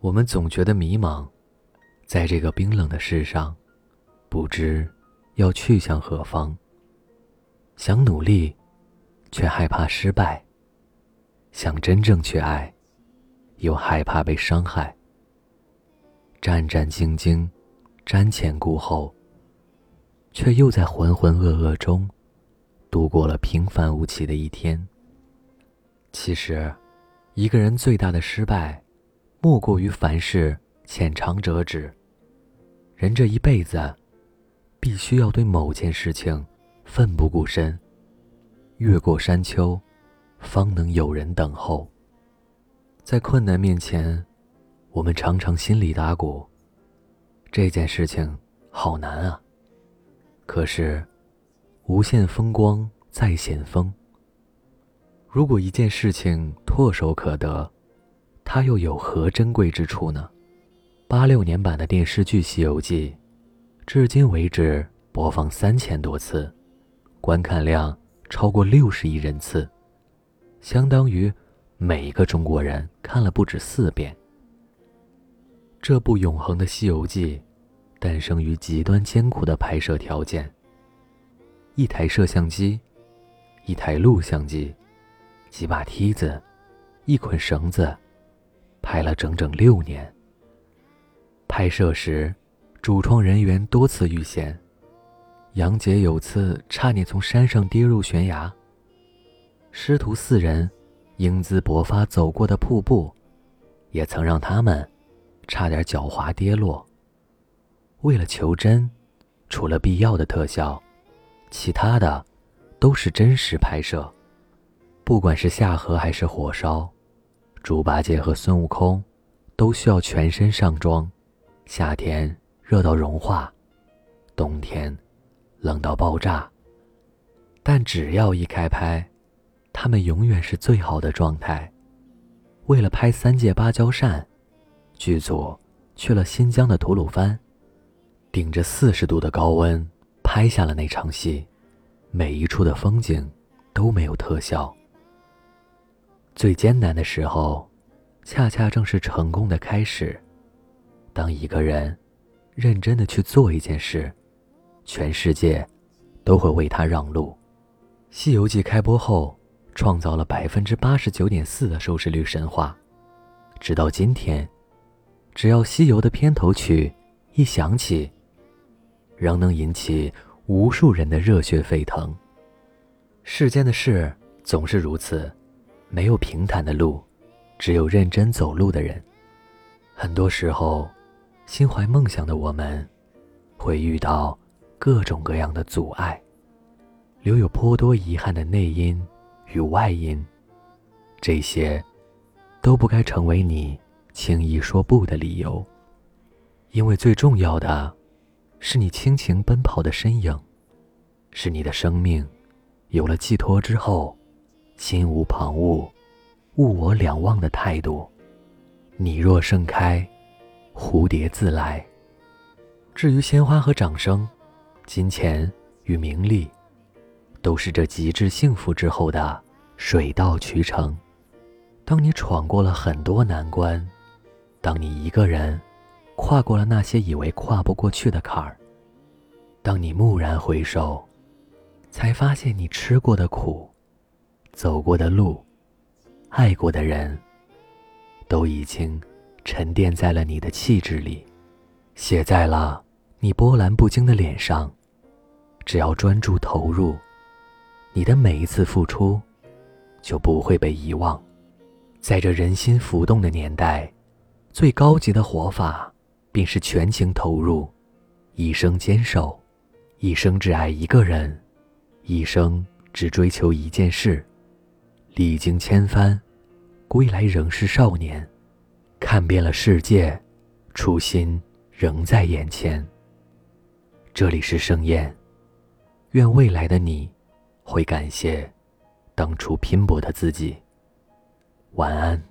我们总觉得迷茫，在这个冰冷的世上，不知要去向何方。想努力，却害怕失败；想真正去爱，又害怕被伤害。战战兢兢，瞻前顾后，却又在浑浑噩噩中度过了平凡无奇的一天。其实，一个人最大的失败。莫过于凡事浅尝辄止。人这一辈子，必须要对某件事情奋不顾身，越过山丘，方能有人等候。在困难面前，我们常常心里打鼓：这件事情好难啊。可是，无限风光在险峰。如果一件事情唾手可得，它又有何珍贵之处呢？八六年版的电视剧《西游记》，至今为止播放三千多次，观看量超过六十亿人次，相当于每一个中国人看了不止四遍。这部永恒的《西游记》，诞生于极端艰苦的拍摄条件：一台摄像机，一台录像机，几把梯子，一捆绳子。拍了整整六年。拍摄时，主创人员多次遇险，杨洁有次差点从山上跌入悬崖。师徒四人英姿勃发走过的瀑布，也曾让他们差点脚滑跌落。为了求真，除了必要的特效，其他的都是真实拍摄。不管是下河还是火烧。猪八戒和孙悟空都需要全身上妆，夏天热到融化，冬天冷到爆炸。但只要一开拍，他们永远是最好的状态。为了拍《三借芭蕉扇》，剧组去了新疆的吐鲁番，顶着四十度的高温拍下了那场戏，每一处的风景都没有特效。最艰难的时候，恰恰正是成功的开始。当一个人认真的去做一件事，全世界都会为他让路。《西游记》开播后，创造了百分之八十九点四的收视率神话，直到今天，只要《西游》的片头曲一响起，仍能引起无数人的热血沸腾。世间的事总是如此。没有平坦的路，只有认真走路的人。很多时候，心怀梦想的我们，会遇到各种各样的阻碍，留有颇多遗憾的内因与外因。这些，都不该成为你轻易说不的理由。因为最重要的，是你倾情奔跑的身影，是你的生命，有了寄托之后。心无旁骛，物我两忘的态度。你若盛开，蝴蝶自来。至于鲜花和掌声，金钱与名利，都是这极致幸福之后的水到渠成。当你闯过了很多难关，当你一个人跨过了那些以为跨不过去的坎儿，当你蓦然回首，才发现你吃过的苦。走过的路，爱过的人，都已经沉淀在了你的气质里，写在了你波澜不惊的脸上。只要专注投入，你的每一次付出就不会被遗忘。在这人心浮动的年代，最高级的活法便是全情投入，一生坚守，一生只爱一个人，一生只追求一件事。历经千帆，归来仍是少年，看遍了世界，初心仍在眼前。这里是盛宴，愿未来的你，会感谢当初拼搏的自己。晚安。